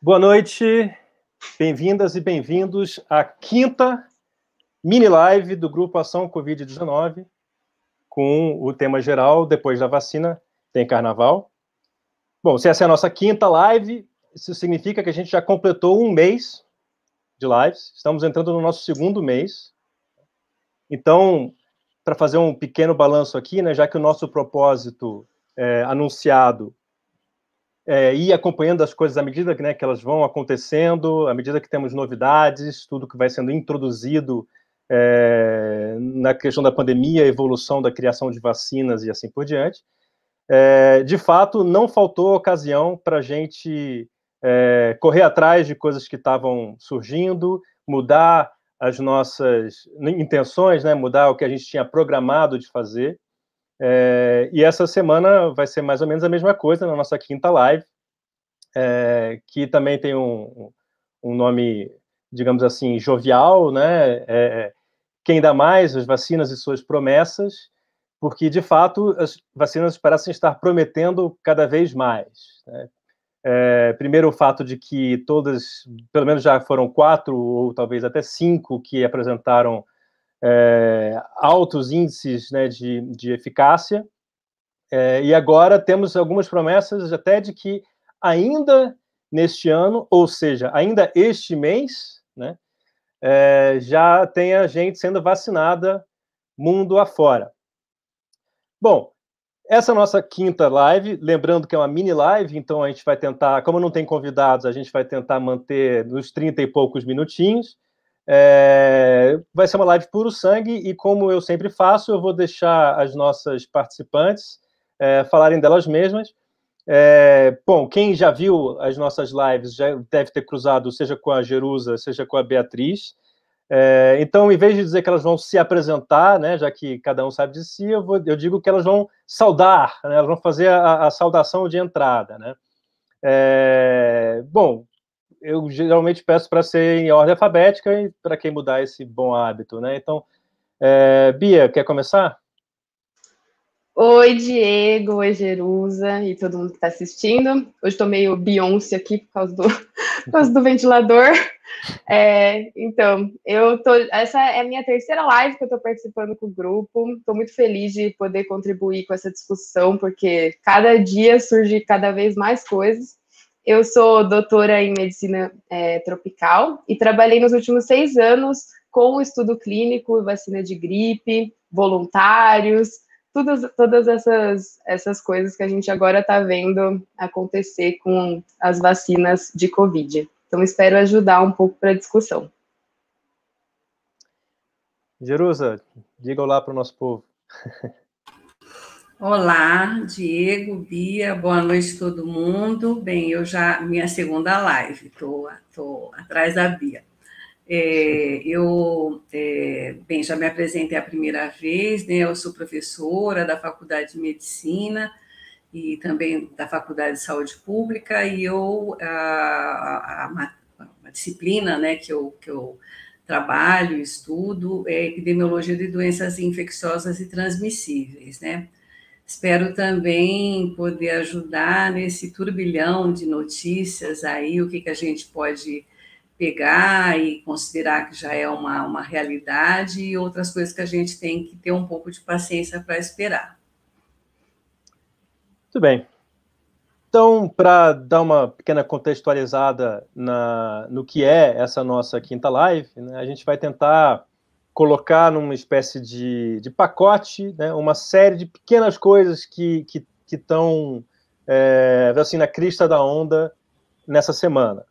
Boa noite, bem-vindas e bem-vindos à quinta mini live do Grupo Ação Covid-19, com o tema geral, depois da vacina, tem carnaval. Bom, se essa é a nossa quinta live, isso significa que a gente já completou um mês de lives, estamos entrando no nosso segundo mês. Então, para fazer um pequeno balanço aqui, né, já que o nosso propósito é, anunciado é, ir acompanhando as coisas à medida né, que elas vão acontecendo, à medida que temos novidades, tudo que vai sendo introduzido é, na questão da pandemia, evolução da criação de vacinas e assim por diante. É, de fato, não faltou ocasião para a gente é, correr atrás de coisas que estavam surgindo, mudar as nossas intenções, né, mudar o que a gente tinha programado de fazer. É, e essa semana vai ser mais ou menos a mesma coisa na nossa quinta live, é, que também tem um, um, nome, digamos assim, jovial, né? É, é, quem dá mais, as vacinas e suas promessas, porque de fato as vacinas parecem estar prometendo cada vez mais. Né? É, primeiro, o fato de que todas, pelo menos já foram quatro ou talvez até cinco que apresentaram é, altos índices né, de, de eficácia. É, e agora temos algumas promessas até de que ainda neste ano, ou seja, ainda este mês, né, é, já tenha gente sendo vacinada mundo afora. Bom, essa nossa quinta live, lembrando que é uma mini live, então a gente vai tentar, como não tem convidados, a gente vai tentar manter nos 30 e poucos minutinhos. É, vai ser uma live puro sangue e, como eu sempre faço, eu vou deixar as nossas participantes é, falarem delas mesmas. É, bom, quem já viu as nossas lives já deve ter cruzado, seja com a Jerusa, seja com a Beatriz. É, então, em vez de dizer que elas vão se apresentar, né, já que cada um sabe de si, eu, vou, eu digo que elas vão saudar, né, elas vão fazer a, a saudação de entrada. Né. É, bom, eu geralmente peço para ser em ordem alfabética e para quem mudar esse bom hábito, né? Então, é, Bia, quer começar? Oi, Diego, oi, Jerusa e todo mundo que está assistindo. Hoje estou meio Beyoncé aqui por causa do, por causa do ventilador. É, então, eu tô. Essa é a minha terceira live que eu estou participando com o grupo. Estou muito feliz de poder contribuir com essa discussão, porque cada dia surge cada vez mais coisas. Eu sou doutora em medicina é, tropical e trabalhei nos últimos seis anos com o estudo clínico, vacina de gripe, voluntários, todas, todas essas, essas coisas que a gente agora está vendo acontecer com as vacinas de Covid. Então, espero ajudar um pouco para a discussão. Jerusa, diga olá para o nosso povo. Olá, Diego, Bia, boa noite todo mundo. Bem, eu já, minha segunda live, estou atrás da Bia. É, eu, é, bem, já me apresentei a primeira vez, né? Eu sou professora da Faculdade de Medicina e também da Faculdade de Saúde Pública, e eu, a, a, a disciplina, né, que eu, que eu trabalho, estudo, é epidemiologia de doenças infecciosas e transmissíveis, né? Espero também poder ajudar nesse turbilhão de notícias aí, o que, que a gente pode pegar e considerar que já é uma, uma realidade e outras coisas que a gente tem que ter um pouco de paciência para esperar. Muito bem. Então, para dar uma pequena contextualizada na, no que é essa nossa quinta live, né, a gente vai tentar colocar numa espécie de, de pacote né, uma série de pequenas coisas que estão é, assim, na crista da onda nessa semana.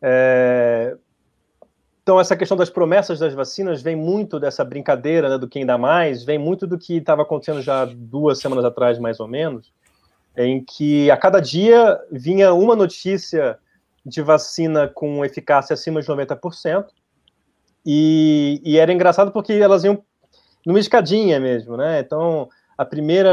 É, então, essa questão das promessas das vacinas vem muito dessa brincadeira né, do quem dá mais, vem muito do que estava acontecendo já duas semanas atrás, mais ou menos, em que a cada dia vinha uma notícia de vacina com eficácia acima de 90%, e, e, era engraçado porque elas iam numa escadinha mesmo, né? Então, a primeira,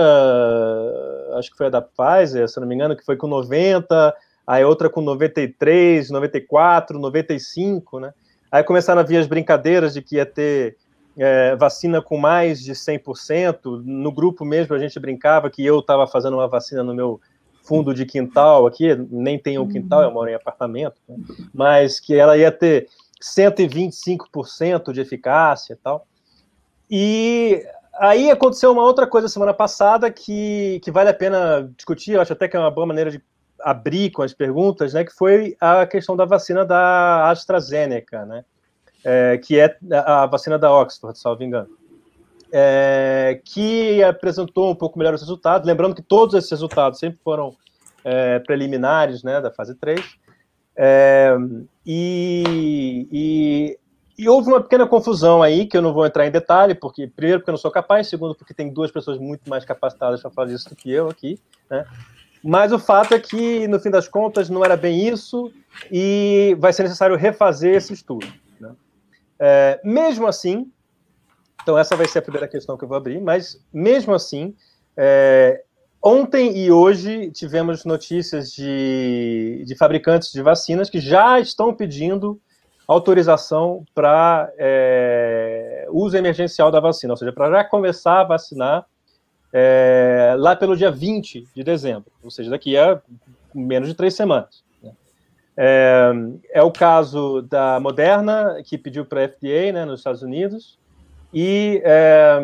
acho que foi a da Pfizer, se não me engano, que foi com 90, aí outra com 93, 94, 95, né? Aí começaram a vir as brincadeiras de que ia ter é, vacina com mais de 100%. No grupo mesmo a gente brincava que eu estava fazendo uma vacina no meu fundo de quintal aqui, nem tem um quintal, eu moro em apartamento, né? mas que ela ia ter 125% de eficácia e tal. E aí aconteceu uma outra coisa semana passada que, que vale a pena discutir, eu acho até que é uma boa maneira de abrir com as perguntas, né, que foi a questão da vacina da AstraZeneca, né, é, que é a vacina da Oxford, salvo engano, é, que apresentou um pouco melhor os resultados, lembrando que todos esses resultados sempre foram é, preliminares, né, da fase 3, é, e, e, e, houve uma pequena confusão aí, que eu não vou entrar em detalhe, porque primeiro porque eu não sou capaz, segundo porque tem duas pessoas muito mais capacitadas para falar disso do que eu aqui, né, mas o fato é que, no fim das contas, não era bem isso e vai ser necessário refazer esse estudo. Né? É, mesmo assim, então essa vai ser a primeira questão que eu vou abrir, mas mesmo assim, é, ontem e hoje tivemos notícias de, de fabricantes de vacinas que já estão pedindo autorização para é, uso emergencial da vacina, ou seja, para já começar a vacinar é, lá pelo dia 20 de dezembro, ou seja, daqui a menos de três semanas. Né? É, é, o caso da Moderna, que pediu para a FDA né, nos Estados Unidos, e é,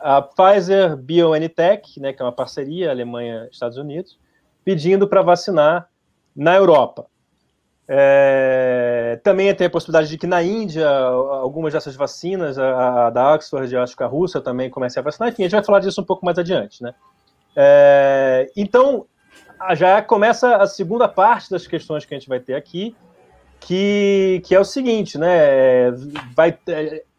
a Pfizer BioNTech, né, que é uma parceria Alemanha-Estados Unidos, pedindo para vacinar na Europa. É, também tem a possibilidade de que na Índia, algumas dessas vacinas, a, a da Oxford, acho que a Rússia também comece a vacinar. Enfim, a gente vai falar disso um pouco mais adiante, né? É, então, já começa a segunda parte das questões que a gente vai ter aqui, que, que é o seguinte, né? Vai,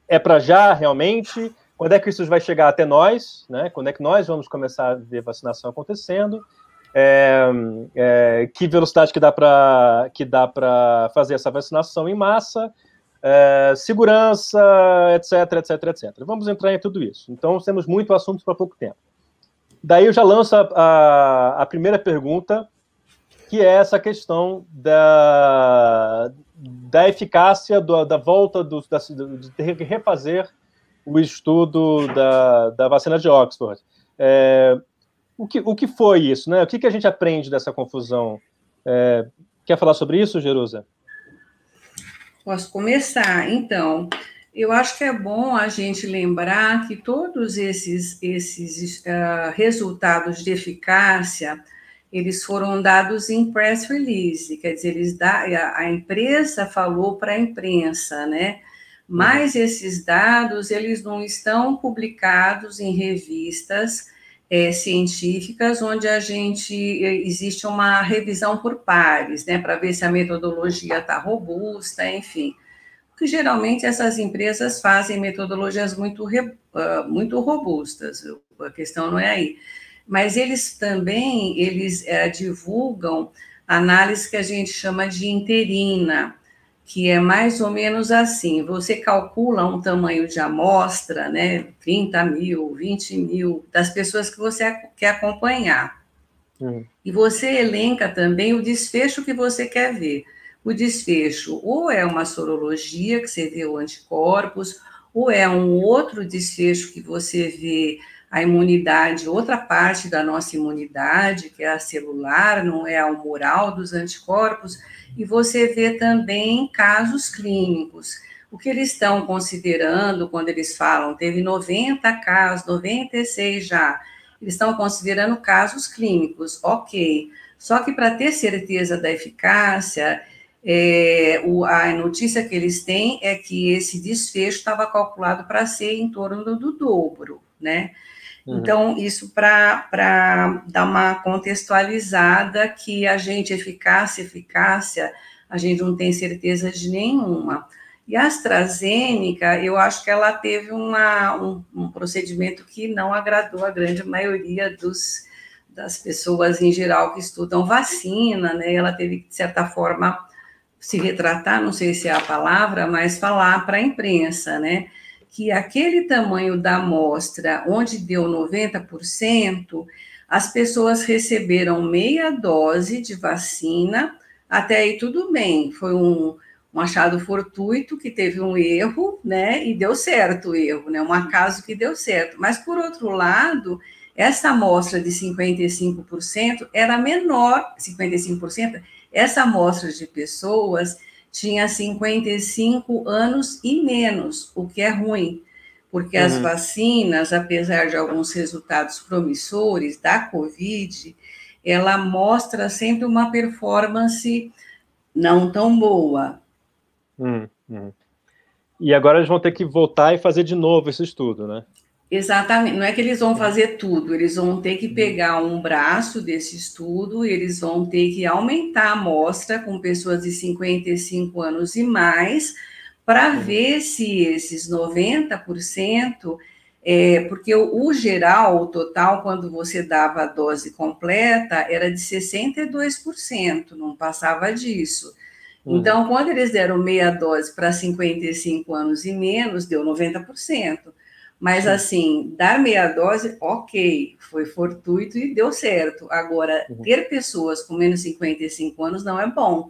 é, para já realmente? Quando é que isso vai chegar até nós? Né? Quando é que nós vamos começar a ver vacinação acontecendo? é, é, que velocidade que dá para que dá para fazer essa vacinação em massa, é, segurança, etc, etc, etc. Vamos entrar em tudo isso. Então temos muito assunto para pouco tempo. Daí eu já lanço a, a, a primeira pergunta, que é essa questão da, da eficácia do, da volta do, da, de refazer o estudo da, da vacina de Oxford. É, o que, o que foi isso, né? O que, que a gente aprende dessa confusão? É, quer falar sobre isso, Jerusa? Posso começar. Então, eu acho que é bom a gente lembrar que todos esses, esses uh, resultados de eficácia eles foram dados em press release, quer dizer, eles da, a empresa falou para a imprensa, né? Mas uhum. esses dados eles não estão publicados em revistas é, científicas, onde a gente é, existe uma revisão por pares, né, para ver se a metodologia está robusta, enfim. Porque geralmente essas empresas fazem metodologias muito, uh, muito robustas, a questão não é aí. Mas eles também, eles uh, divulgam análise que a gente chama de interina, que é mais ou menos assim: você calcula um tamanho de amostra, né, 30 mil, 20 mil, das pessoas que você quer acompanhar. Uhum. E você elenca também o desfecho que você quer ver. O desfecho ou é uma sorologia, que você vê o anticorpos, ou é um outro desfecho que você vê a imunidade, outra parte da nossa imunidade, que é a celular, não é a humoral dos anticorpos e você vê também casos clínicos. O que eles estão considerando quando eles falam, teve 90 casos, 96 já, eles estão considerando casos clínicos, ok. Só que para ter certeza da eficácia, é, o, a notícia que eles têm é que esse desfecho estava calculado para ser em torno do, do dobro, né? Uhum. Então, isso para dar uma contextualizada que a gente, eficácia, eficácia, a gente não tem certeza de nenhuma. E a AstraZeneca, eu acho que ela teve uma, um, um procedimento que não agradou a grande maioria dos, das pessoas em geral que estudam vacina, né? Ela teve de certa forma, se retratar, não sei se é a palavra, mas falar para a imprensa, né? Que aquele tamanho da amostra, onde deu 90%, as pessoas receberam meia dose de vacina, até aí tudo bem, foi um, um achado fortuito que teve um erro, né, e deu certo o erro, né, um acaso que deu certo. Mas, por outro lado, essa amostra de 55% era menor, 55%, essa amostra de pessoas tinha 55 anos e menos, o que é ruim, porque uhum. as vacinas, apesar de alguns resultados promissores da Covid, ela mostra sempre uma performance não tão boa. Uhum. E agora eles vão ter que voltar e fazer de novo esse estudo, né? Exatamente, não é que eles vão fazer tudo, eles vão ter que pegar um braço desse estudo, eles vão ter que aumentar a amostra com pessoas de 55 anos e mais, para ver se esses 90%, é, porque o, o, geral, o total, quando você dava a dose completa, era de 62%, não passava disso. Uhum. Então, quando eles deram meia dose para 55 anos e menos, deu 90%. Mas, Sim. assim, dar meia dose, ok, foi fortuito e deu certo. Agora, uhum. ter pessoas com menos de 55 anos não é bom,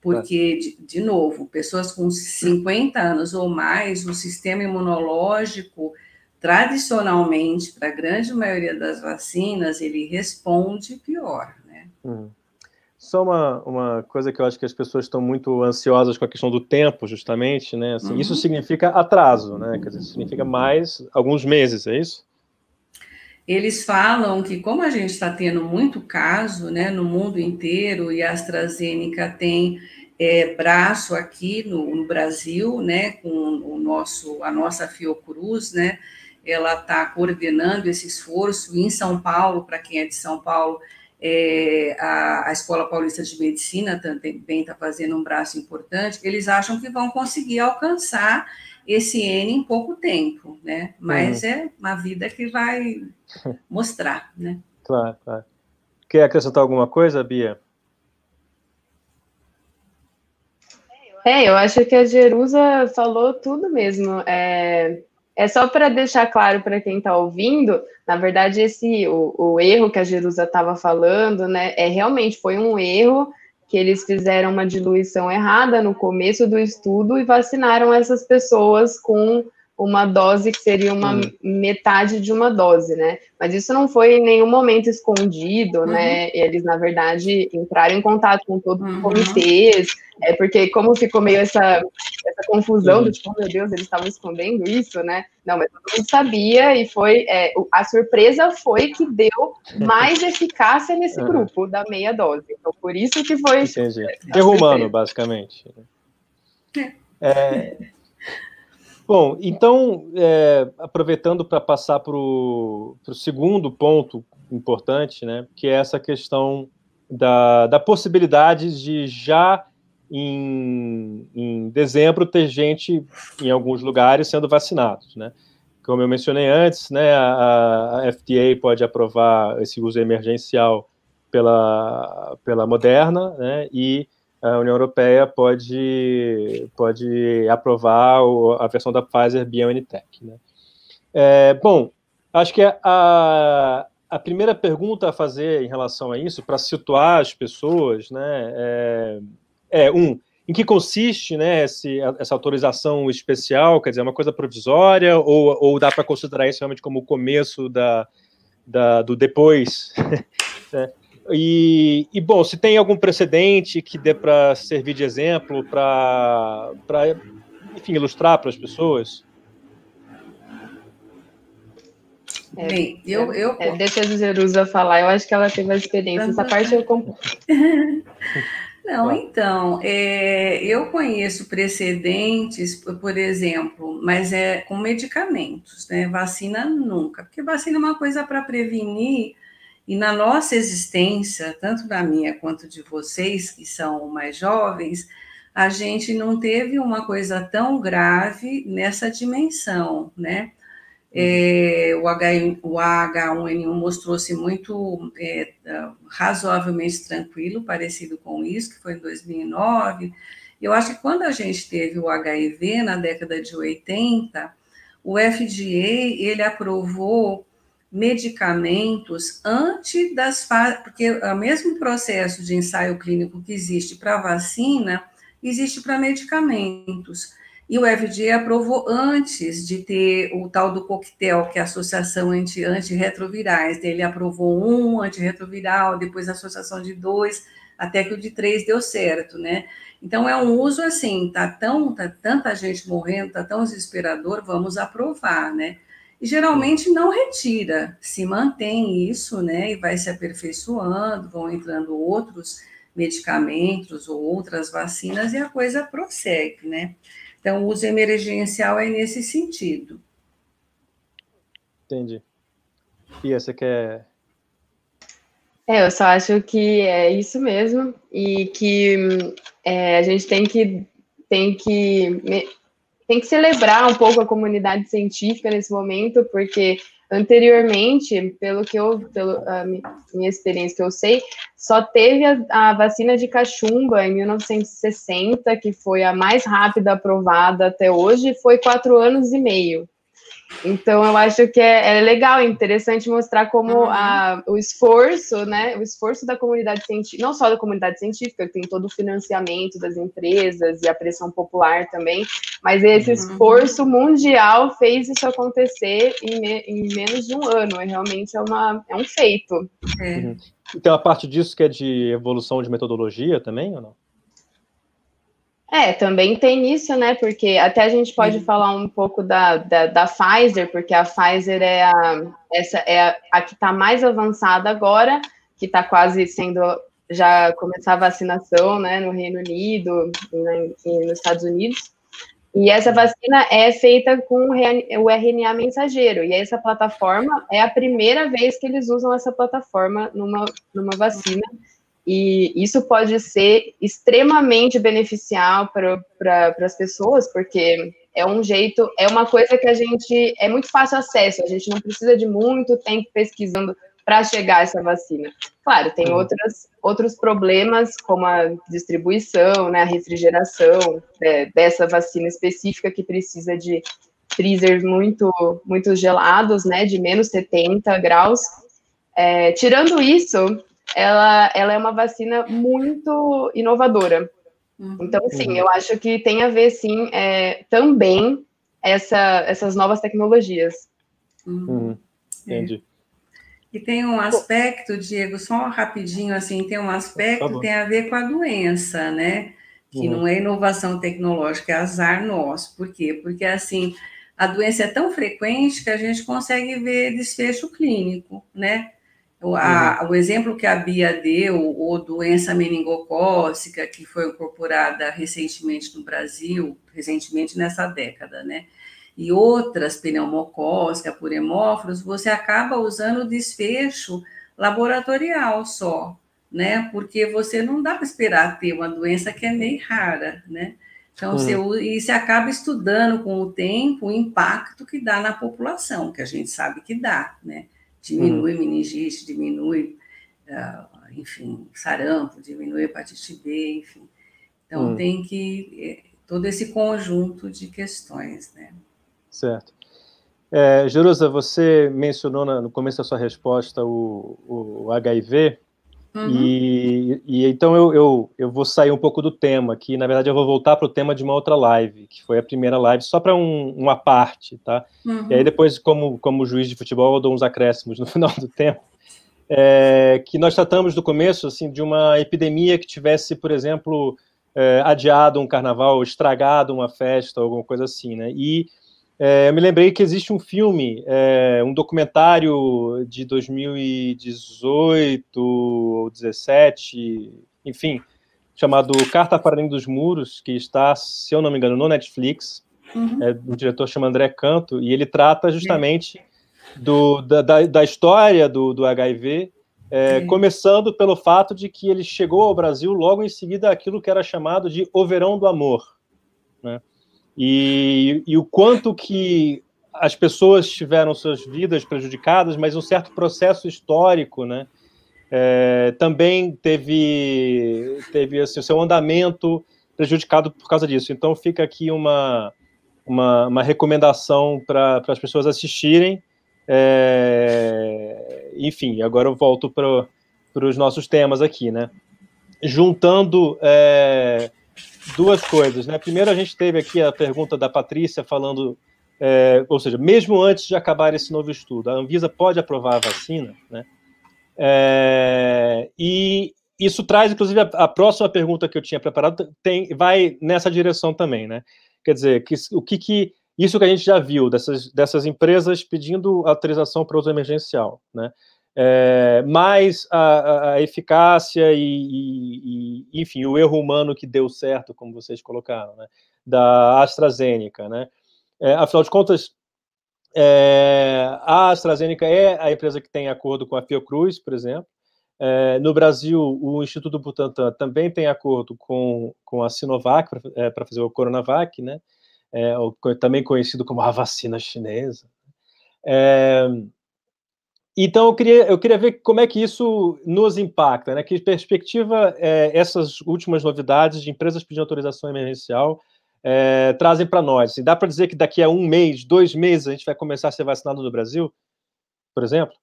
porque, de, de, novo, pessoas com 50 anos ou mais, o sistema imunológico, tradicionalmente, para a grande maioria das vacinas, ele responde pior, né? Uhum. Só uma, uma coisa que eu acho que as pessoas estão muito ansiosas com a questão do tempo, justamente, né? Assim, uhum. Isso significa atraso, né? Quer dizer, significa mais alguns meses, é isso? Eles falam que, como a gente está tendo muito caso né, no mundo inteiro, e a AstraZeneca tem é, braço aqui no, no, Brasil, né, com o nosso, a nossa Fiocruz, né, ela está coordenando esse esforço em São Paulo, para quem é de São Paulo, é, a, a, Escola Paulista de Medicina também está fazendo um braço importante, eles acham que vão conseguir alcançar esse N em pouco tempo, né? Mas uhum. é uma vida que vai mostrar, né? Claro, claro. Quer acrescentar alguma coisa, Bia? É, eu acho que a Jerusa falou tudo mesmo. É, é só para deixar claro para quem está ouvindo, na verdade, esse o, o erro que a Jerusa estava falando, né, é realmente foi um erro que eles fizeram uma diluição errada no começo do estudo e vacinaram essas pessoas com uma dose que seria uma uhum. metade de uma dose, né? Mas isso não foi em nenhum momento escondido, uhum. né? Eles, na verdade, entraram em contato com todos os uhum. comitês, é porque como ficou meio essa, essa confusão do tipo, oh, meu Deus, eles estavam escondendo isso, né? Não, mas todo mundo sabia e foi, é, a surpresa foi que deu mais eficácia nesse grupo da meia dose. Então, por isso que foi... Entendi. Derrumando, basicamente. É, Bom, então, é, aproveitando para passar para o segundo ponto importante, né, que é essa questão da, da possibilidade de já em, em dezembro ter gente em alguns lugares sendo vacinados, né? Como eu mencionei antes, né, a, a FDA pode aprovar esse uso emergencial pela, pela Moderna, né, e a União Europeia pode, pode aprovar a versão da Pfizer BioNTech. Né? É, bom, acho que a, a primeira pergunta a fazer em relação a isso, para situar as pessoas, né, é, é, um, em que consiste né, esse, essa autorização especial, quer dizer, é uma coisa provisória, ou, ou dá para considerar isso realmente como o começo da, da do depois? né? E, e, bom, se tem algum precedente que dê para servir de exemplo, para, enfim, ilustrar para as pessoas? É, Bem, eu, eu... É, deixa a Jerusa falar, eu acho que ela teve uma experiência, essa parte eu compro. Não, então, é, eu conheço precedentes, por exemplo, mas é com medicamentos, né? Vacina nunca, porque vacina é uma coisa para prevenir e na nossa existência, tanto da minha quanto de vocês, que são mais jovens, a gente não teve uma coisa tão grave nessa dimensão, né? É, o, H, o H1N1 mostrou-se muito é, razoavelmente tranquilo, parecido com isso, que foi em 2009. Eu acho que quando a gente teve o HIV na década de 80, o FDA ele aprovou medicamentos antes das fases, porque o mesmo processo de ensaio clínico que existe para vacina, existe para medicamentos. e o FDA aprovou antes de ter o tal do coquetel, que é a Associação Anti, Antirretrovirais. Ele aprovou um antirretroviral, depois a associação de dois, até que o de três deu certo, né? Então é um uso assim, tá tão, tá tanta gente morrendo, tá tão desesperador, vamos aprovar, né? E geralmente não retira, se mantém isso, né? E vai se aperfeiçoando, vão entrando outros medicamentos ou outras vacinas e a coisa prossegue, né? Então, o uso emergencial é nesse sentido. Entendi. E você quer. É, eu só acho que é isso mesmo e que é, a gente tem que tem que tem que celebrar um pouco a comunidade científica nesse momento, porque Anteriormente, pelo que eu, pela minha experiência que eu sei, só teve a, a, vacina de cachumba em 1960, que foi a mais rápida aprovada até hoje, foi quatro anos e meio. Então, eu acho que é, é legal, é interessante mostrar como uhum. a, o esforço, né, o esforço da comunidade científica, não só da comunidade científica, que tem todo o financiamento das empresas e a pressão popular também, mas esse uhum. esforço mundial fez isso acontecer em, me, em, menos de um ano, é realmente é, uma, é um feito. É. Uhum. Tem uma parte disso que é de evolução de metodologia também, ou não? É, também tem isso, né? Porque até a gente pode uhum. falar um pouco da, da, da, Pfizer, porque a Pfizer é a, essa é a, a que está mais avançada agora, que está quase sendo já começar a vacinação, né, no Reino Unido e, e nos Estados Unidos. E essa vacina é feita com o RNA mensageiro. E essa plataforma é a primeira vez que eles usam essa plataforma numa, numa vacina. E isso pode ser extremamente beneficial para pra, as pessoas, porque é um jeito, é uma coisa que a gente é muito fácil acesso, a gente não precisa de muito tempo pesquisando para chegar a essa vacina. Claro, tem uhum. outras, outros problemas, como a distribuição, né, a refrigeração é, dessa vacina específica que precisa de freezers muito, muito gelados, né, de menos 70 graus. É, tirando isso, ela, ela é uma vacina muito inovadora. Uhum. Então, sim, uhum. eu acho que tem a ver, sim, é, também essa, essas novas tecnologias. Uhum. uhum. Entendi. É. E tem um aspecto, Diego, só rapidinho, assim, tem um aspecto que tem a ver com a doença, né? Que uhum. não é inovação tecnológica, é azar nosso. Por quê? Porque, assim, a doença é tão frequente que a gente consegue ver desfecho clínico, né? O, a, uhum. o exemplo que a Bia deu, ou doença meningocócica, que foi incorporada recentemente no Brasil, recentemente nessa década, né? E outras, pneumocócica, por hemófilos, você acaba usando desfecho laboratorial só, né? Porque você não dá para esperar ter uma doença que é meio rara, né? Então, uhum. você, e você acaba estudando com o tempo o impacto que dá na população, que a gente sabe que dá, né? Diminui uhum. meningite, diminui, uh, enfim, sarampo, diminui hepatite B, enfim. Então, uhum. tem que. É, todo esse conjunto de questões, né? Certo. É, Jerusa, você mencionou no começo da sua resposta o, o HIV, Uhum. E, e, então eu, eu, eu vou sair um pouco do tema aqui. Na verdade, eu vou voltar para o tema de uma outra live, que foi a primeira live, só para um, uma parte, tá? Uhum. E aí depois, como, como juiz de futebol, eu dou uns acréscimos no final do tempo. É, que nós tratamos no começo assim de uma epidemia que tivesse, por exemplo, é, adiado um carnaval, estragado uma festa, alguma coisa assim, né? E é, eu me lembrei que existe um filme, é, um documentário de 2018 ou 17, enfim, chamado Carta para Além dos Muros, que está, se eu não me engano, no Netflix. Uhum. É, um diretor chama André Canto, e ele trata justamente do, da, da, da, história do, do HIV, é, começando pelo fato de que ele chegou ao Brasil logo em seguida aquilo que era chamado de O Verão do Amor. Né? E, e o quanto que as pessoas tiveram suas vidas prejudicadas, mas um certo processo histórico, né? É, também teve teve assim, seu andamento prejudicado por causa disso. Então fica aqui uma uma, uma recomendação para as pessoas assistirem. É, enfim, agora eu volto para os nossos temas aqui, né? Juntando é, duas coisas, né? Primeiro, a gente teve aqui a pergunta da Patrícia falando, é, ou seja, mesmo antes de acabar esse novo estudo, a Anvisa pode aprovar a vacina, né? É, e isso traz, inclusive, a, a, próxima pergunta que eu tinha preparado tem, vai nessa direção também, né? Quer dizer, que, o que, que isso que a gente já viu dessas, dessas empresas pedindo autorização para uso emergencial, né? É, mais a, a eficácia e, e, enfim, o erro humano que deu certo, como vocês colocaram, né? Da AstraZeneca, né? É, afinal de contas, é, a AstraZeneca é a empresa que tem acordo com a Fiocruz, por exemplo. É, no Brasil, o Instituto Butantan também tem acordo com, com a Sinovac para é, fazer o Coronavac, né? É, também conhecido como a vacina chinesa. É, então, eu queria, eu queria ver como é que isso nos impacta, né? Que perspectiva é, essas últimas novidades de empresas pedindo autorização emergencial é, trazem para nós? Assim, dá para dizer que daqui a um mês, dois meses, a gente vai começar a ser vacinado no Brasil, por exemplo?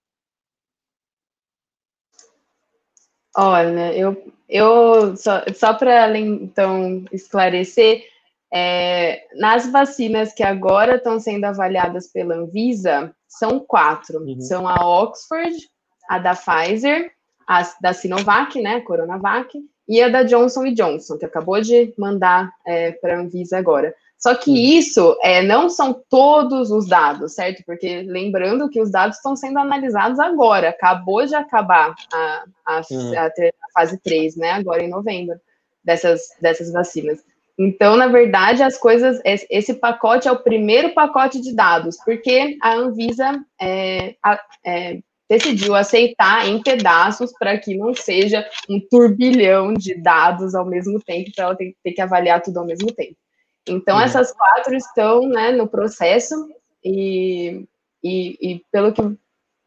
Olha, eu, eu só, só para então esclarecer, é, nas vacinas que agora estão sendo avaliadas pela Anvisa, são quatro. Uhum. São a Oxford, a da Pfizer, a da Sinovac, né, Coronavac, e a da Johnson Johnson, que acabou de mandar é, para a Anvisa agora. Só que isso é, não são todos os dados, certo? Porque lembrando que os dados estão sendo analisados agora, acabou de acabar a, a, uhum. a, a fase 3, né? Agora em novembro, dessas, dessas vacinas. Então, na verdade, as coisas, esse pacote é o primeiro pacote de dados, porque a Anvisa é, é, decidiu aceitar em pedaços para que não seja um turbilhão de dados ao mesmo tempo, para ela ter, ter que avaliar tudo ao mesmo tempo. Então, uhum. essas quatro estão né, no processo, e, e, e, pelo, que,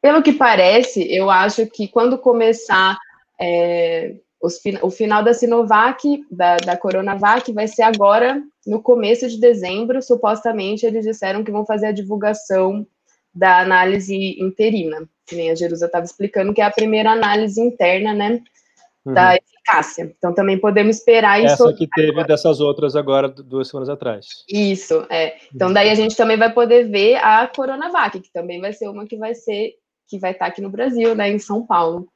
pelo que parece, eu acho que quando começar é, os, o final da Sinovac, da, da Coronavac, vai ser agora, no começo de dezembro, supostamente eles disseram que vão fazer a divulgação da análise interina, que nem a Jerusa estava explicando, que é a primeira análise interna, né, uhum. da eficácia. Então também podemos esperar isso. Essa que teve agora. dessas outras agora, duas semanas atrás. Isso, é. Então daí a gente também vai poder ver a Coronavac, que também vai ser uma que vai ser, que vai estar aqui no Brasil, né, em São Paulo.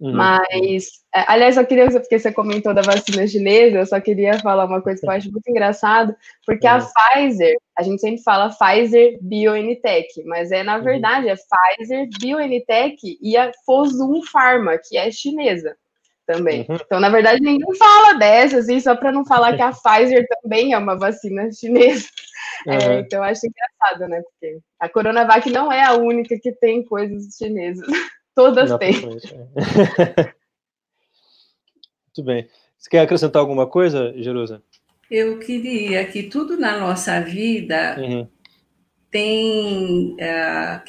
Uhum. Mas, é, aliás, eu queria, porque você comentou da vacina chinesa, eu só queria falar uma coisa que eu acho muito engraçado, porque uhum. a Pfizer, a gente sempre fala Pfizer BioNTech, mas é, na uhum. verdade, é Pfizer BioNTech e a Fosun Pharma, que é chinesa também. Uhum. Então, na verdade, ninguém fala dessa, assim, só para não falar que a Pfizer também é uma vacina chinesa. É, uhum. então, eu acho engraçado, né? Porque a Coronavac não é a única que tem coisas chinesas. Todas têm. É. Muito bem. Você quer acrescentar alguma coisa, Jerusa? Eu queria que tudo na nossa vida uhum. tem uh,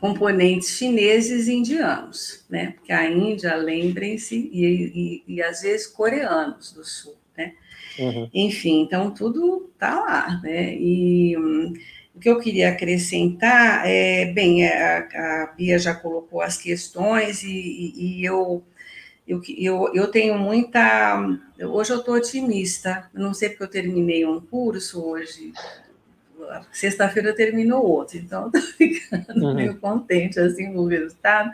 componentes chineses e indianos, né? Porque a Índia, lembrem-se, e, e, e, às vezes coreanos do sul, né? Uhum. Enfim, então tudo tá lá, né? E hum, o que eu queria acrescentar é, bem, é, a, a Bia já colocou as questões e, e, e eu, eu, eu, eu tenho muita. Hoje eu estou otimista, não sei porque eu terminei um curso hoje, sexta-feira terminou outro, então estou ficando uhum. meio contente assim com o resultado,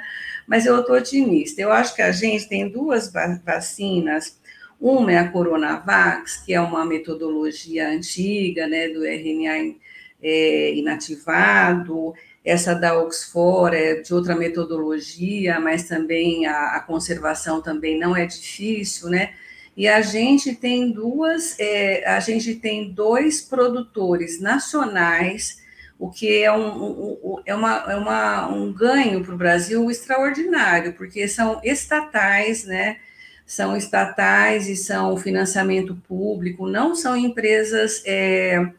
mas eu estou otimista. Eu acho que a gente tem duas vacinas. Uma é a Coronavac, que é uma metodologia antiga, né, do RNA é, inativado, essa da Oxford é de outra metodologia, mas também a, a, conservação também não é difícil, né? E a gente tem duas, é, a gente tem dois produtores nacionais, o que é um, um é uma, é uma, um ganho para o Brasil extraordinário, porque são estatais, né? São estatais e são financiamento público, não são empresas é,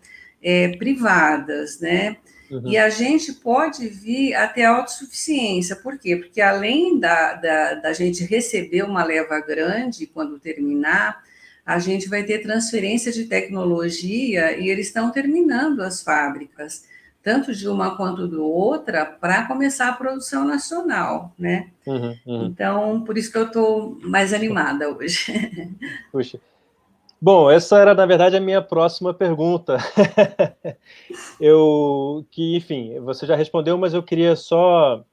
é, privadas, né? Uhum. E a gente pode vir até a autossuficiência. Por quê? Porque além da, da, da gente receber uma leva grande quando terminar, a gente vai ter transferência de tecnologia e eles estão terminando as fábricas, tanto de uma quanto do outra, para começar a produção nacional, né? Uhum, uhum. Então, por isso que eu estou mais animada hoje. Puxa. Bom, essa era, na verdade, a minha próxima pergunta. eu, que, enfim, você já respondeu, mas eu queria só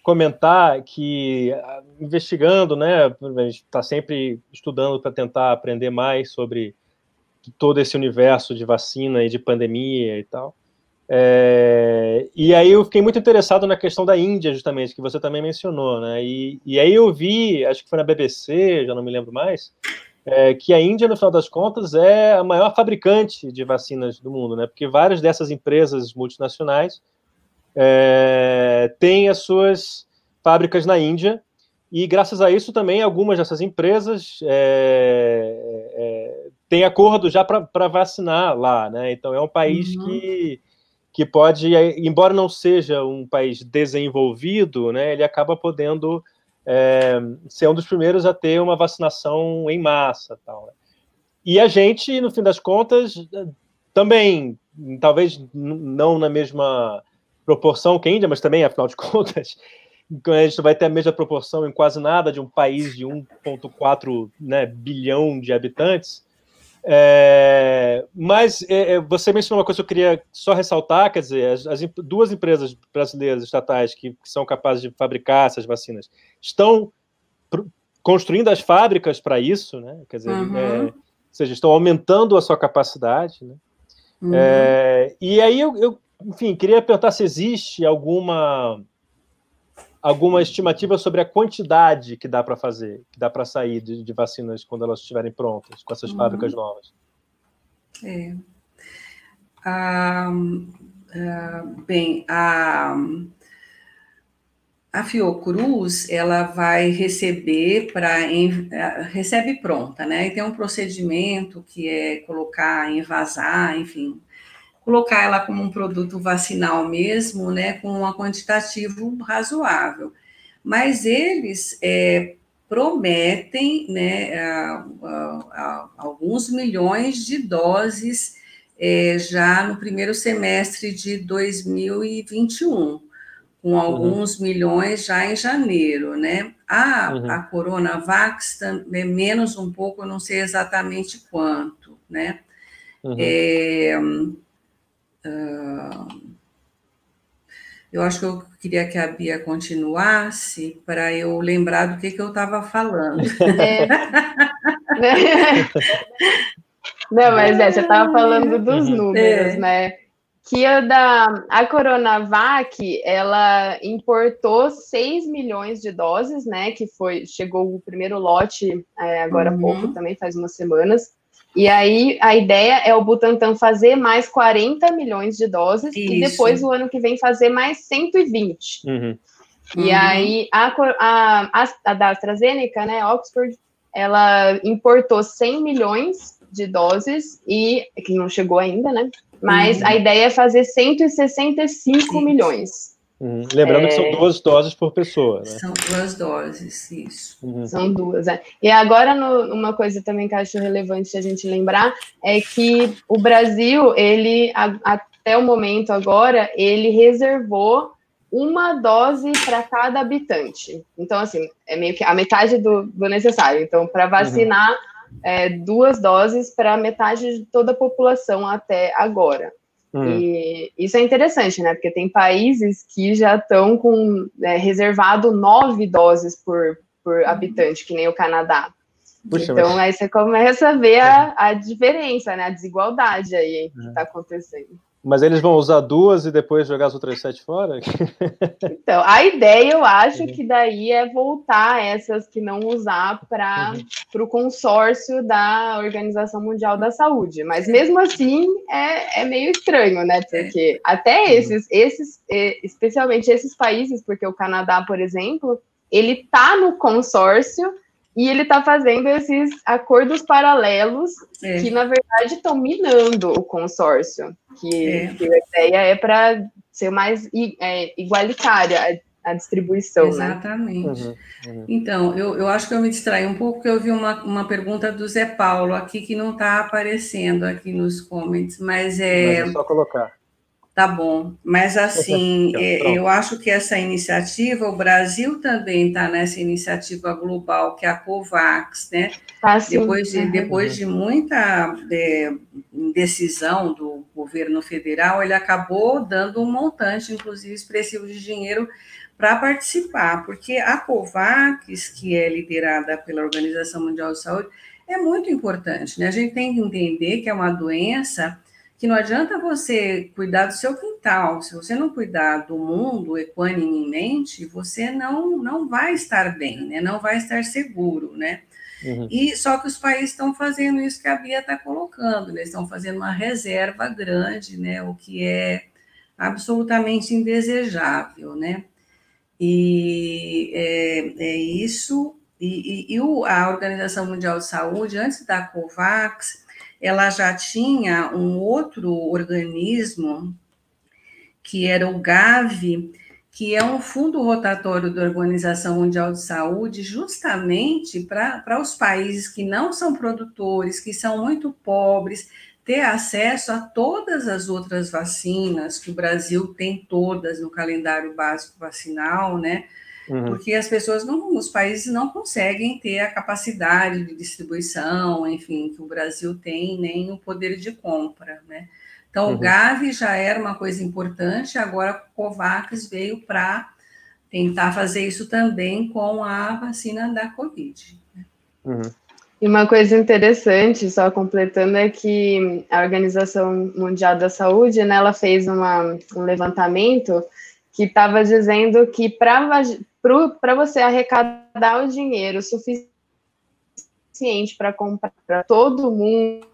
comentar que, investigando, né, a gente está sempre estudando para tentar aprender mais sobre todo esse universo de vacina e de pandemia e tal. É, e aí eu fiquei muito interessado na questão da Índia, justamente, que você também mencionou, né? E, e aí eu vi, acho que foi na BBC, já não me lembro mais, é, que a Índia, no final das contas, é a maior fabricante de vacinas do mundo, né? Porque várias dessas empresas multinacionais é, têm as suas fábricas na Índia e, graças a isso, também algumas dessas empresas é, é têm acordo já para vacinar lá, né? Então é um país uhum. que que pode, embora não seja um país desenvolvido, né, ele acaba podendo é, ser um dos primeiros a ter uma vacinação em massa. Tal, né? E a gente, no fim das contas, também, talvez não na mesma proporção que a Índia, mas também, afinal de contas, a gente vai ter a mesma proporção em quase nada de um país de 1,4 né, bilhão de habitantes, é, mas é, é, você mencionou uma coisa que eu queria só ressaltar, quer dizer, as, as duas empresas brasileiras estatais que, que, são capazes de fabricar essas vacinas estão construindo as fábricas para isso, né? Quer dizer, uhum. é, ou seja, estão aumentando a sua capacidade, né? Uhum. É, e aí eu, eu, enfim, queria perguntar se existe alguma alguma estimativa sobre a quantidade que dá para fazer, que dá para sair de, de, vacinas quando elas estiverem prontas, com essas uhum. fábricas novas? É. Ah, ah, bem, a, a Fiocruz ela vai receber para recebe pronta, né? E tem um procedimento que é colocar, envasar, enfim, colocar ela como um produto vacinal mesmo, né, com um quantitativo razoável. Mas eles é, prometem né, a, a, a, alguns milhões de doses é, já no primeiro semestre de 2021, com uhum. alguns uhum. milhões já em janeiro, né? A, uhum. a Coronavax é menos um pouco, eu não sei exatamente quanto, né? Uhum. É, eu acho que eu queria que a Bia continuasse para eu lembrar do que, que eu estava falando. É. Não, mas é, você estava falando dos uhum. números, é. né? Que a da a Coronavac, ela importou 6 milhões de doses, né? Que foi, chegou o primeiro lote é, agora há uhum. pouco, também faz umas semanas. E aí a ideia é o Butantan fazer mais 40 milhões de doses Isso. e depois o ano que vem fazer mais 120. Uhum. E uhum. aí a, a, a, da AstraZeneca, né, Oxford, ela importou 100 milhões de doses e que não chegou ainda, né? Mas uhum. a ideia é fazer 165 Sim. milhões. Uhum. Lembrando é... que são é. duas doses por pessoa, né? São duas doses, isso. Uhum. São duas, é. E agora, no, uma coisa também que acho relevante a gente lembrar é que o Brasil, ele, a, até o momento agora, ele reservou uma dose para cada habitante. Então, assim, é meio que a metade do, do necessário. Então, para vacinar, uhum. é, duas doses para metade de toda a população até agora. Hum. E isso é interessante, né? Porque tem países que já estão com é, reservado nove doses por, por habitante, que nem o Canadá. Puxa, então mas... aí você começa a ver a, a diferença, né? A desigualdade aí que está é. acontecendo. Mas eles vão usar duas e depois jogar as outras sete fora? Então, a ideia eu acho uhum. que daí é voltar essas que não usar para uhum. o consórcio da Organização Mundial da Saúde. Mas mesmo assim é, é meio estranho, né? Porque até uhum. esses, esses, especialmente esses países, porque o Canadá, por exemplo, ele tá no consórcio e ele está fazendo esses acordos paralelos é. que, na verdade, estão minando o consórcio. Que, é. que a ideia é para ser mais é, igualitária a, distribuição. Né? Exatamente. Né? Uhum, uhum. Então, eu, eu acho que eu me distraí um pouco, porque eu vi uma, uma pergunta do Zé Paulo aqui que não está aparecendo aqui nos comments, mas é. Mas é só colocar. Tá bom, mas assim, é, eu acho que essa iniciativa, o Brasil também está nessa iniciativa global, que é a COVAX, né? Ah, depois, de, uhum. depois de muita é, decisão do governo federal, ele acabou dando um montante, inclusive expressivo de dinheiro, para participar, porque a COVAX, que é liderada pela Organização Mundial de Saúde, é muito importante, né? A gente tem que entender que é uma doença que não adianta você cuidar do seu quintal, se você não cuidar do mundo equanimemente, você não, não vai estar bem, né? não vai estar seguro, né? Uhum. E só que os países estão fazendo isso que a Bia está colocando, eles estão fazendo uma reserva grande, né? O que é absolutamente indesejável, né? E é, é isso. E, e, e a Organização Mundial de Saúde, antes da COVAX, ela já tinha um outro organismo, que era o GAVI, que é um fundo rotatório da Organização Mundial de Saúde, justamente para os países que não são produtores, que são muito pobres, ter acesso a todas as outras vacinas, que o Brasil tem todas no calendário básico vacinal, né? Uhum. Porque as pessoas não, os países não conseguem ter a capacidade de distribuição, enfim, que o Brasil tem, nem o poder de compra, né? Então, uhum. o Gavi já era uma coisa importante, agora o COVAX veio para tentar fazer isso também com a vacina da Covid. Né? Uhum. E uma coisa interessante, só completando, é que a Organização Mundial da Saúde, né, ela fez uma, um levantamento que estava dizendo que para você arrecadar o dinheiro suficiente para comprar para todo mundo,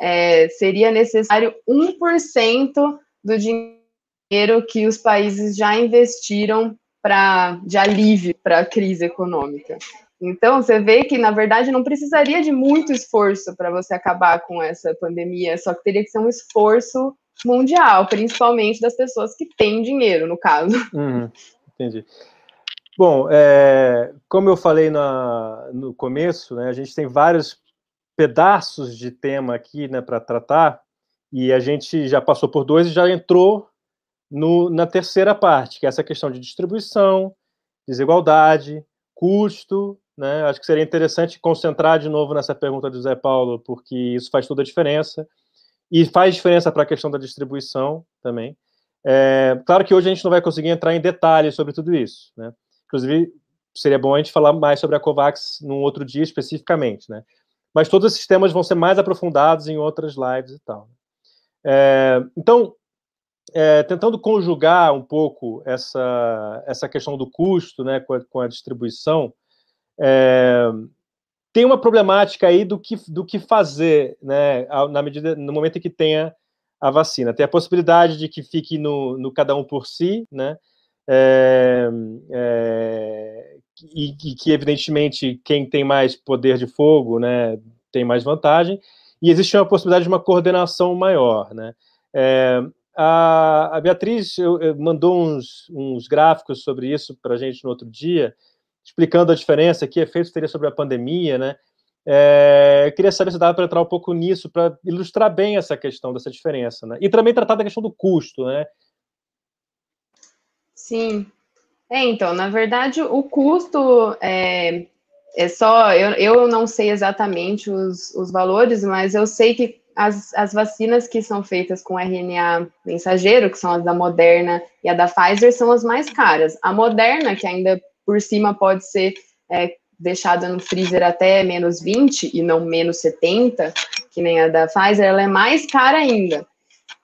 é, seria necessário 1% do dinheiro que os países já investiram para de alívio para a crise econômica. Então, você vê que, na verdade, não precisaria de muito esforço para você acabar com essa pandemia, só que teria que ser um esforço mundial, principalmente das pessoas que têm dinheiro, no caso. Uhum, entendi. Bom, é, como eu falei na, no começo, né, a gente tem vários pedaços de tema aqui né, para tratar, e a gente já passou por dois e já entrou no, na terceira parte, que é essa questão de distribuição, desigualdade, custo. Né? Acho que seria interessante concentrar de novo nessa pergunta do Zé Paulo, porque isso faz toda a diferença. E faz diferença para a questão da distribuição também. É, claro que hoje a gente não vai conseguir entrar em detalhes sobre tudo isso, né? Inclusive, seria bom a gente falar mais sobre a COVAX num outro dia especificamente, né? Mas todos esses temas vão ser mais aprofundados em outras lives e tal. É, então, é, tentando conjugar um pouco essa, essa questão do custo né, com, a, com a distribuição, é, tem uma problemática aí do que, do que fazer, né, na medida, no momento em que tenha a vacina. Tem a possibilidade de que fique no, no cada um por si, né, é, é, e, e, que, evidentemente, quem tem mais poder de fogo, né, tem mais vantagem, e existe uma possibilidade de uma coordenação maior, né. É, a, a, Beatriz eu, eu mandou uns, uns gráficos sobre isso para a gente no outro dia, explicando a diferença, que efeitos teria sobre a pandemia, né? É, eu queria saber se dava para entrar um pouco nisso, para ilustrar bem essa questão dessa diferença, né? E também tratar da questão do custo, né? Sim. É, então, na verdade, o custo é, é só. Eu, eu não sei exatamente os, os valores, mas eu sei que as, as vacinas que são feitas com RNA mensageiro, que são as da Moderna e a da Pfizer, são as mais caras. A Moderna, que ainda por cima pode ser é, deixada no freezer até menos 20 e não menos 70, que nem a da Pfizer, ela é mais cara ainda.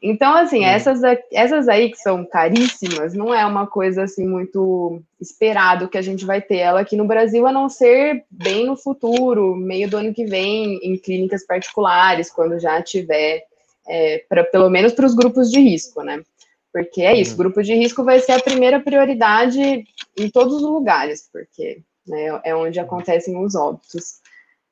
Então, assim, essas, essas aí que são caríssimas, não é uma coisa assim muito esperado que a gente vai ter ela aqui no Brasil, a não ser bem no futuro, meio do ano que vem, em clínicas particulares, quando já tiver, é, pra, pelo menos para os grupos de risco, né? Porque é isso, grupo de risco vai ser a primeira prioridade em todos os lugares, porque né, é onde acontecem os óbitos.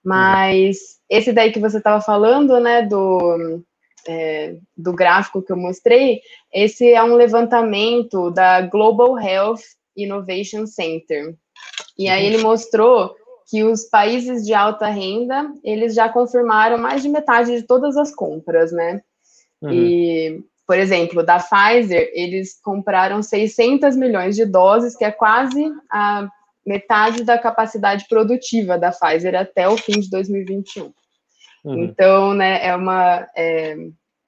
Mas esse daí que você estava falando, né, do, é, do gráfico que eu mostrei, esse é um levantamento da Global Health Innovation Center. E aí ele mostrou que os países de alta renda, eles já confirmaram mais de metade de todas as compras, né? Uhum. E por exemplo, da Pfizer, eles compraram 600 milhões de doses, que é quase a metade da capacidade produtiva da Pfizer até o fim de 2021. Uhum. Então, né, é uma é,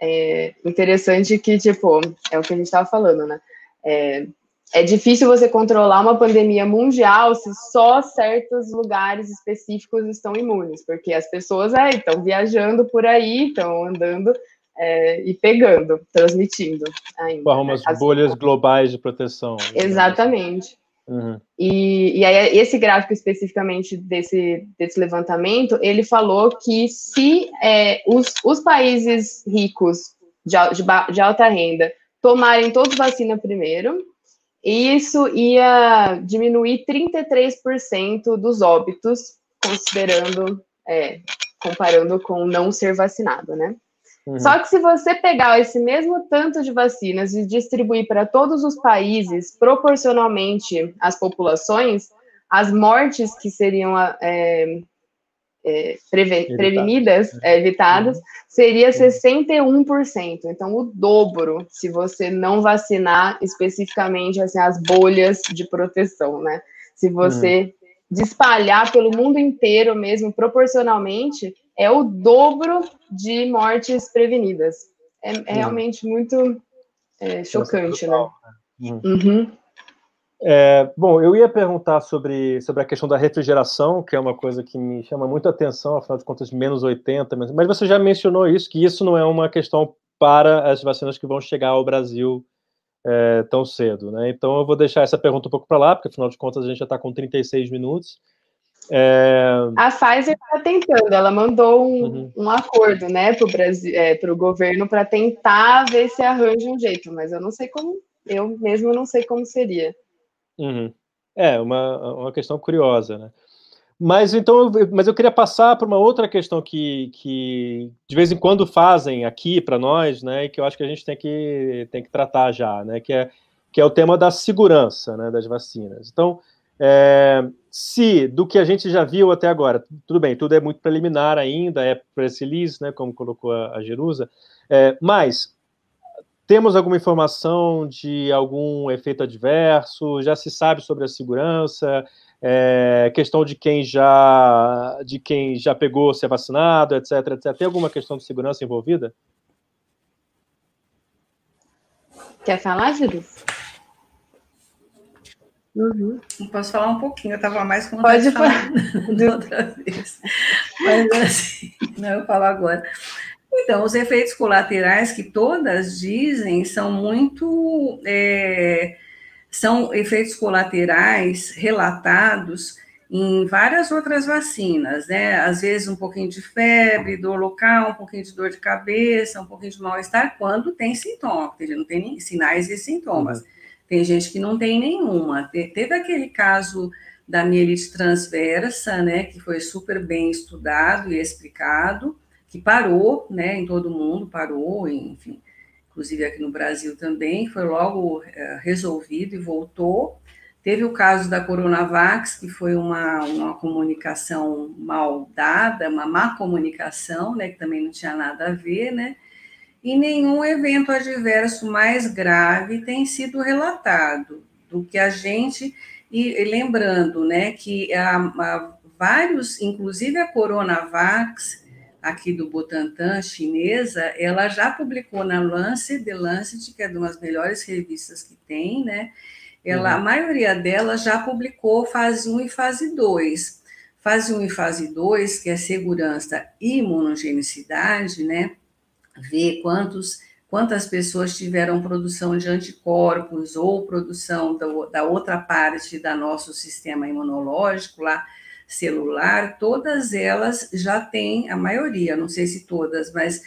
é interessante que, tipo, é o que a gente estava falando, né? É, é difícil você controlar uma pandemia mundial se só certos lugares específicos estão imunes, porque as pessoas é, estão viajando por aí, estão andando é, e pegando, transmitindo ainda. Forma umas as... bolhas globais de proteção. Exatamente. Uhum. E, e aí, esse gráfico especificamente desse, desse levantamento, ele falou que se é, os, os países ricos de, de, de alta renda tomarem todos vacina primeiro, isso ia diminuir 33% dos óbitos, considerando, é, comparando com não ser vacinado, né? Uhum. Só que se você pegar esse mesmo tanto de vacinas e distribuir para todos os países proporcionalmente às populações, as mortes que seriam é, é, preve prevenidas, é, evitadas, uhum. seria 61%. Então, o dobro se você não vacinar especificamente assim, as bolhas de proteção, né? Se você uhum. espalhar pelo mundo inteiro mesmo, proporcionalmente, é o dobro de mortes prevenidas. É, é realmente muito é, chocante, né? né? Uhum. uhum. É, bom, eu ia perguntar sobre, sobre a questão da refrigeração, que é uma coisa que me chama muito atenção, afinal de contas, menos 80, mas, mas você já mencionou isso, que isso não é uma questão para as vacinas que vão chegar ao Brasil é, tão cedo, né? Então eu vou deixar essa pergunta um pouco para lá, porque afinal de contas a gente já está com 36 minutos. É... A Pfizer está tentando, ela mandou um, uhum. um acordo, né, para o é, o governo, para tentar ver se arranja um jeito, mas eu não sei como, eu mesmo não sei como seria. Uhum. É, uma, uma questão curiosa, né? Mas então, eu, mas eu queria passar para uma outra questão que, que de vez em quando fazem aqui para nós, né, e que eu acho que a gente tem que, tem que tratar já, né, que é, que é o tema da segurança, né, das vacinas. Então, é, se do que a gente já viu até agora, tudo bem, tudo é muito preliminar ainda, é press release, né, como colocou a, a Jerusa, é, mas temos alguma informação de algum efeito adverso? Já se sabe sobre a segurança? É, questão de quem já de quem já pegou ser vacinado, etc, etc. Tem alguma questão de segurança envolvida? Quer falar, Júlio? Uhum. Posso falar um pouquinho, eu estava mais com Pode falar outra vez. Mas assim, não, eu falo agora. Então, os efeitos colaterais que todas dizem são muito. É, são efeitos colaterais relatados em várias outras vacinas, né? Às vezes um pouquinho de febre, dor local, um pouquinho de dor de cabeça, um pouquinho de mal-estar, quando tem sintoma, porque não tem sinais e sintomas. Uhum. Tem gente que não tem nenhuma. Teve aquele caso da mielite transversa, né, que foi super bem estudado e explicado, que parou, né, em todo mundo, parou, enfim, inclusive aqui no Brasil também, foi logo é, resolvido e voltou. Teve o caso da Coronavax, que foi uma, uma comunicação mal dada, uma má comunicação, né, que também não tinha nada a ver, né, e nenhum evento adverso mais grave tem sido relatado do que a gente, e, lembrando, né, que há, há vários, inclusive a Coronavax, aqui do Butantan, chinesa, ela já publicou na Lancet, The Lancet, que é uma das melhores revistas que tem, né? Ela, uhum. A maioria delas já publicou fase 1 e fase 2. Fase 1 e fase 2, que é segurança e imunogenicidade, né? Ver quantos, quantas pessoas tiveram produção de anticorpos ou produção da, da outra parte da nosso sistema imunológico lá, celular, todas elas já têm, a maioria, não sei se todas, mas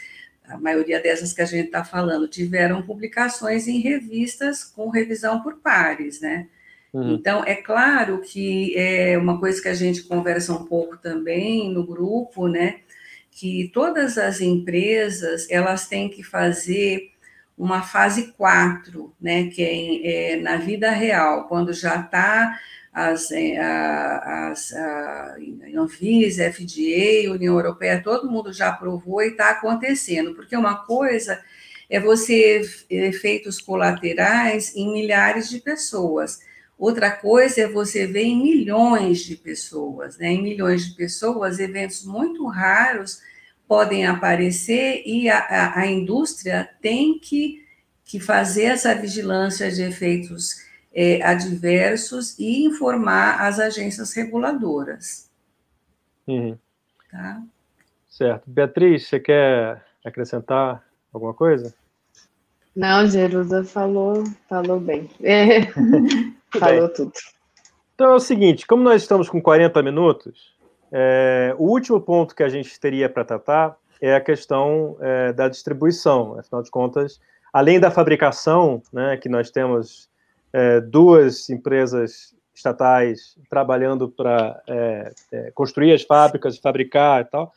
a maioria dessas que a gente está falando, tiveram publicações em revistas com revisão por pares, né? Uhum. Então, é claro que é uma coisa que a gente conversa um pouco também no grupo, né? Que todas as empresas, elas têm que fazer uma fase 4, né? Que é, é na vida real, quando já está as, é, as a Anvisa, FDA, União Europeia, todo mundo já aprovou e está acontecendo, porque uma coisa é você efeitos colaterais em milhares de pessoas. Outra coisa é você ver em milhões de pessoas, né? Em milhões de pessoas, eventos muito raros podem aparecer e a, a, a indústria tem que, que fazer essa vigilância de efeitos é, adversos e informar as agências reguladoras. Uhum. Tá? Certo. Beatriz, você quer acrescentar alguma coisa? Não, Jerusa falou, falou bem. É, falou tudo. Então é o seguinte, como nós estamos com 40 minutos, é, o último ponto que a gente teria para tratar é a questão é, da distribuição. Afinal de contas, além da fabricação, né, que nós temos é, duas empresas estatais trabalhando para é, é, construir as fábricas, fabricar e tal,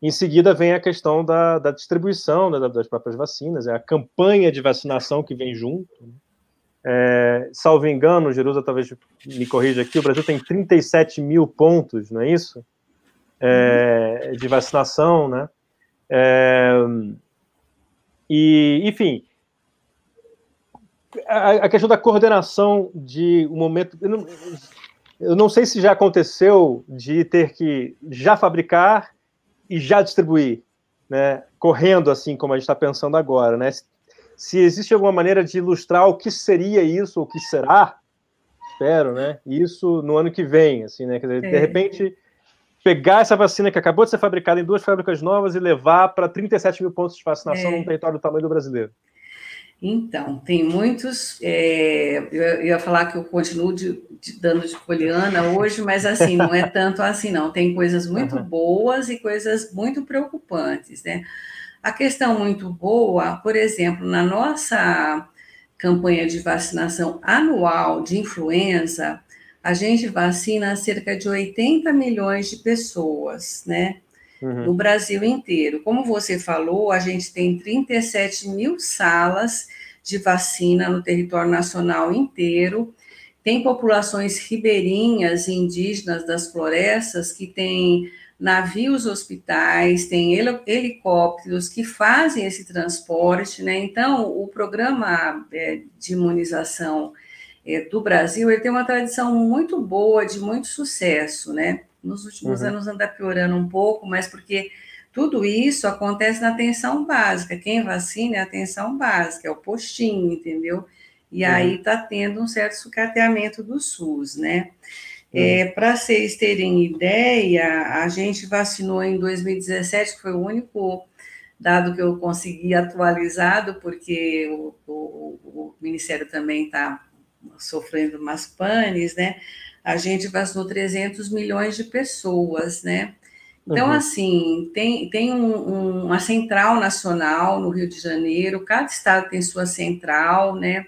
em seguida vem a questão da, da distribuição né, das próprias vacinas, é a campanha de vacinação que vem junto. Né? É, salvo engano, Jerusa talvez me corrija aqui, o Brasil tem 37 mil pontos, não é isso? É, de vacinação, né? É, e, enfim, a, a, questão da coordenação de um momento. Eu não, eu não sei se já aconteceu de ter que já fabricar e já distribuir, né? Correndo assim como a gente está pensando agora, né? Se existe alguma maneira de ilustrar o que seria isso, o que será, espero, né? Isso no ano que vem, assim, né? Quer dizer, é. de repente pegar essa vacina que acabou de ser fabricada em duas fábricas novas e levar para 37 mil pontos de vacinação é. num território do tamanho do brasileiro. Então, tem muitos. É, eu, ia falar que eu continuo de, de, dando de poliana hoje, mas assim, não é tanto assim, não. Tem coisas muito uhum. boas e coisas muito preocupantes, né? A questão muito boa, por exemplo, na nossa campanha de vacinação anual de influenza, a gente vacina cerca de 80 milhões de pessoas, né? uhum. no Brasil inteiro. Como você falou, a gente tem 37 mil salas de vacina no território nacional inteiro. Tem populações ribeirinhas e indígenas das florestas que têm navios hospitais, tem helicópteros que fazem esse transporte, né? Então, o programa é, de imunização é, do Brasil ele tem uma tradição muito boa, de muito sucesso, né? Nos últimos uhum. anos anda piorando um pouco, mas porque tudo isso acontece na atenção básica. Quem vacina é a atenção básica, é o postinho, entendeu? E uhum. aí está tendo um certo sucateamento do SUS, né? Uhum. É, Para vocês terem ideia, a gente vacinou em 2017, que foi o único dado que eu consegui atualizado, porque o, o, o Ministério também está sofrendo umas panes, né? a gente vacinou 300 milhões de pessoas, né? Então, uhum. assim, tem, tem um, um, uma central nacional no Rio de Janeiro, cada estado tem sua central, né?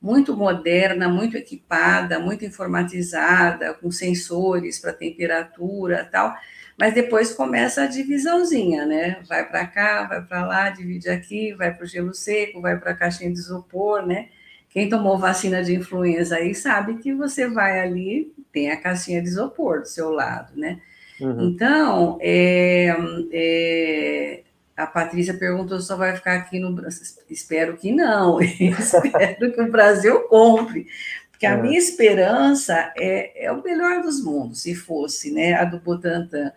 Muito moderna, muito equipada, muito informatizada, com sensores para temperatura tal, mas depois começa a divisãozinha, né? Vai para cá, vai para lá, divide aqui, vai para o gelo seco, vai para a caixinha de isopor, né? Quem tomou vacina de influenza aí sabe que você vai ali, tem a caixinha de isopor do seu lado, né? Uhum. Então, é, é, a Patrícia perguntou se só vai ficar aqui no Brasil. Espero que não, espero que o Brasil compre, porque a é. minha esperança é, é o melhor dos mundos, se fosse, né, a do Butantan,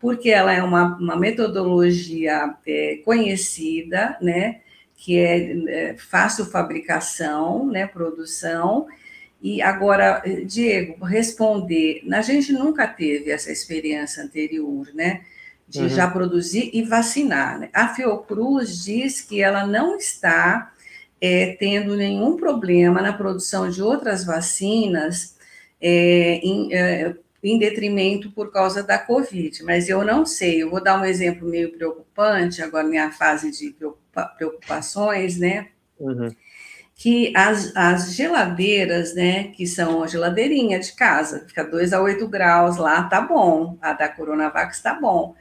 porque ela é uma, uma metodologia é, conhecida, né, que é, é fácil fabricação, né, produção. E agora, Diego, responder, a gente nunca teve essa experiência anterior, né, de uhum. já produzir e vacinar. Né? A Fiocruz diz que ela não está é, tendo nenhum problema na produção de outras vacinas é, em, é, em detrimento por causa da Covid, mas eu não sei, eu vou dar um exemplo meio preocupante, agora minha fase de preocupações, né? Uhum. Que as, as geladeiras, né, que são a geladeirinha de casa, fica 2 a 8 graus lá, tá bom, a da Coronavac tá bom.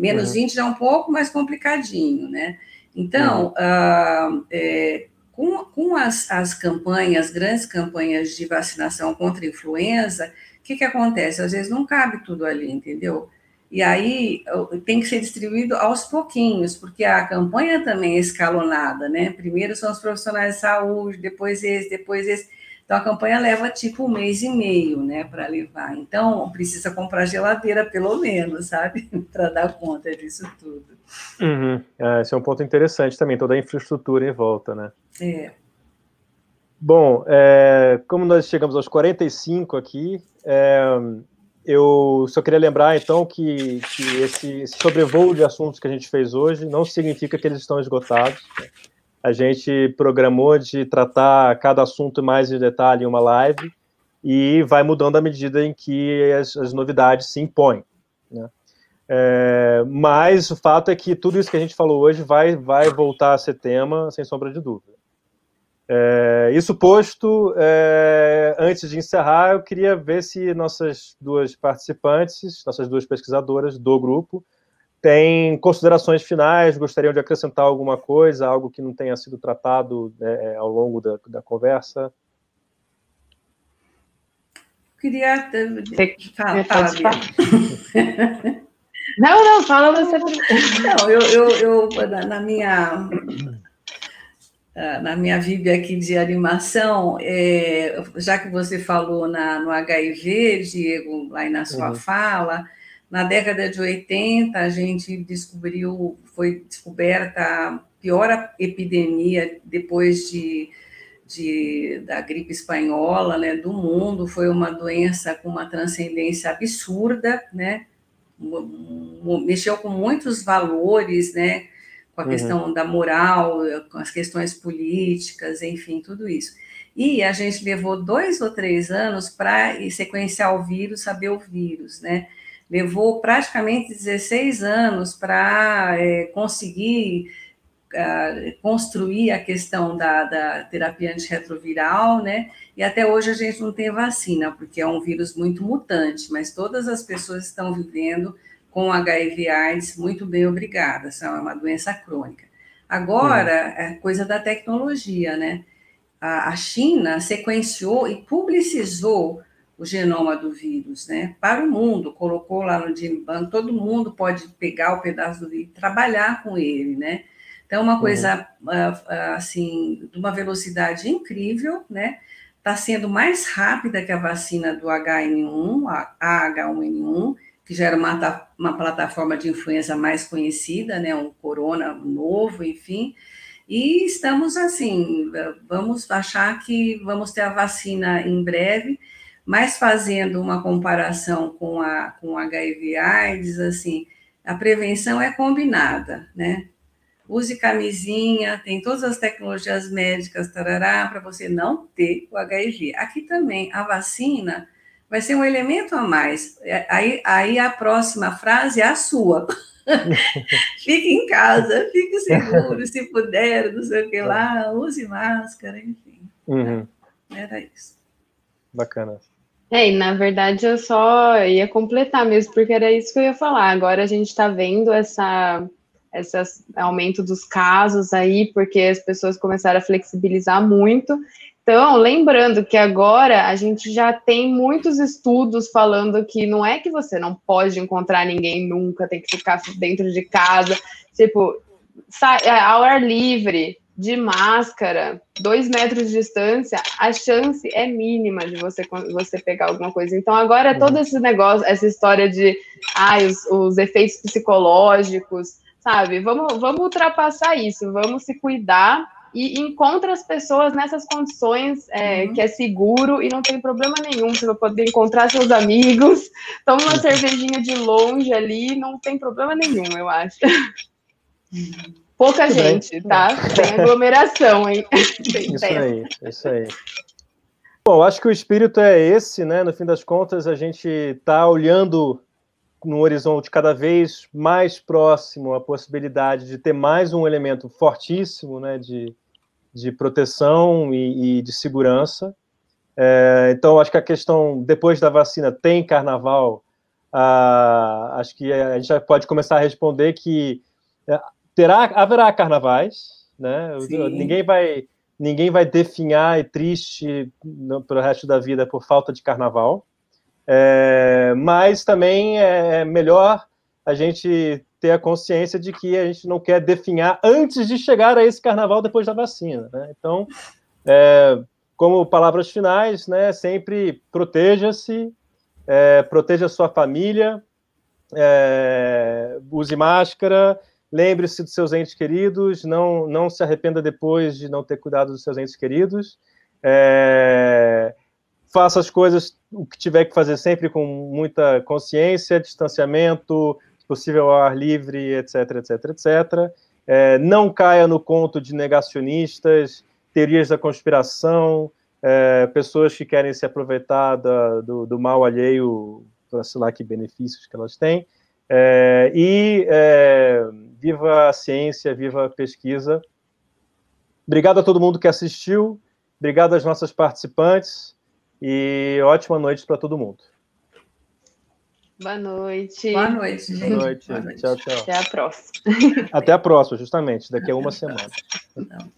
Menos uhum. 20 já é um pouco mais complicadinho, né? Então, uhum. uh, é, com, com as, as campanhas, grandes campanhas de vacinação contra a influenza, o que, que acontece? Às vezes não cabe tudo ali, entendeu? E aí tem que ser distribuído aos pouquinhos, porque a campanha também é escalonada, né? Primeiro são os profissionais de saúde, depois esse, depois esse. Então a campanha leva tipo um mês e meio, né, para levar. Então precisa comprar geladeira pelo menos, sabe, para dar conta disso tudo. Uhum. É, esse é um ponto interessante também, toda a infraestrutura em volta, né? É. Bom, é, como nós chegamos aos 45 aqui, é, eu só queria lembrar, então, que, que esse, esse sobrevoo de assuntos que a gente fez hoje não significa que eles estão esgotados. A gente programou de tratar cada assunto mais em detalhe em uma live e vai mudando à medida em que as, as novidades se impõem. Né? É, mas o fato é que tudo isso que a gente falou hoje vai, vai voltar a ser tema, sem sombra de dúvida. É, isso posto, é, antes de encerrar, eu queria ver se nossas duas participantes, nossas duas pesquisadoras do grupo, têm considerações finais, gostariam de acrescentar alguma coisa, algo que não tenha sido tratado né, ao longo da, da conversa. Queria falar, fala, Não, não, fala você. Não, eu, eu, eu na minha ah, na minha vida aqui de animação, é, já que você falou na, no HIV, Diego, lá na sua uhum. fala, na década de 80 a gente descobriu, foi descoberta a pior epidemia depois de, de, da gripe espanhola, né, do mundo, foi uma doença com uma transcendência absurda, né, mexeu com muitos valores, né, com a uhum. questão da moral, com as questões políticas, enfim, tudo isso. E a gente levou dois ou três anos para sequenciar o vírus, saber o vírus, né? Levou praticamente 16 anos para é, conseguir uh, construir a questão da, da terapia antirretroviral, né? E até hoje a gente não tem vacina, porque é um vírus muito mutante, mas todas as pessoas estão vivendo com HIV AIDS, muito bem, obrigada. Essa é uma doença crônica. Agora, é coisa da tecnologia, né? A, a China sequenciou e publicizou o genoma do vírus, né? Para o mundo, colocou lá no Genbank, todo mundo pode pegar o pedaço do vírus e trabalhar com ele, né? Então, uma coisa, uhum. assim, de uma velocidade incrível, né? Está sendo mais rápida que a vacina do HN1, a H1N1, que já era uma, uma plataforma de influência mais conhecida, né, um corona novo, enfim, e estamos assim, vamos achar que vamos ter a vacina em breve, mas fazendo uma comparação com a com HIV AIDS, assim, a prevenção é combinada, né? Use camisinha, tem todas as tecnologias médicas, tarará, para você não ter o HIV. Aqui também, a vacina, vai ser um elemento a mais. É, aí, aí a próxima frase é a sua. fique em casa, fique seguro, se puder, não sei o que lá, use máscara, enfim. Uhum. Era isso. Bacana. É, e na verdade eu só ia completar mesmo, porque era isso que eu ia falar. Agora a gente está vendo essa, esse aumento dos casos aí, porque as pessoas começaram a flexibilizar muito. Então, lembrando que agora a gente já tem muitos estudos falando que não é que você não pode encontrar ninguém nunca, tem que ficar dentro de casa, tipo, ao ar livre, de máscara, dois metros de distância, a chance é mínima de você, você pegar alguma coisa. Então, agora todo uhum. esse negócio, essa história de ah, os, os efeitos psicológicos, sabe? Vamos, vamos ultrapassar isso, vamos se cuidar e encontra as pessoas nessas condições é, uhum. que é seguro e não tem problema nenhum. Você vai poder encontrar seus amigos, toma uma uhum. cervejinha de longe ali, não tem problema nenhum, eu acho. Pouca gente, bem. tá? Tem aglomeração, hein? isso aí, isso aí. Bom, acho que o espírito é esse, né? No fim das contas, a gente está olhando no horizonte cada vez mais próximo a possibilidade de ter mais um elemento fortíssimo né, de, de proteção e, e de segurança. É, então, acho que a questão, depois da vacina, tem carnaval, ah, acho que a gente já pode começar a responder que é, terá, haverá carnavais, né? Ninguém vai ninguém vai definhar e triste para o resto da vida por falta de carnaval. É, mas também é melhor a gente ter a consciência de que a gente não quer definhar antes de chegar a esse carnaval depois da vacina. Né? Então, é, como palavras finais, né, sempre proteja-se, é, proteja a sua família, é, use máscara, lembre-se dos seus entes queridos, não, não se arrependa depois de não ter cuidado dos seus entes queridos. É, faça as coisas, o que tiver que fazer sempre com muita consciência, distanciamento, possível ar livre, etc, etc, etc. É, não caia no conto de negacionistas, teorias da conspiração, é, pessoas que querem se aproveitar da, do, do, mal alheio para sei lá que benefícios que elas têm. É, e é, viva a ciência, viva a pesquisa. Obrigado a todo mundo que assistiu, obrigado às nossas participantes e ótima noite para todo mundo. Boa noite. Boa noite, gente. Boa noite. Boa noite. Tchau, tchau. Até a próxima. Até a próxima, justamente, daqui a uma semana. Não.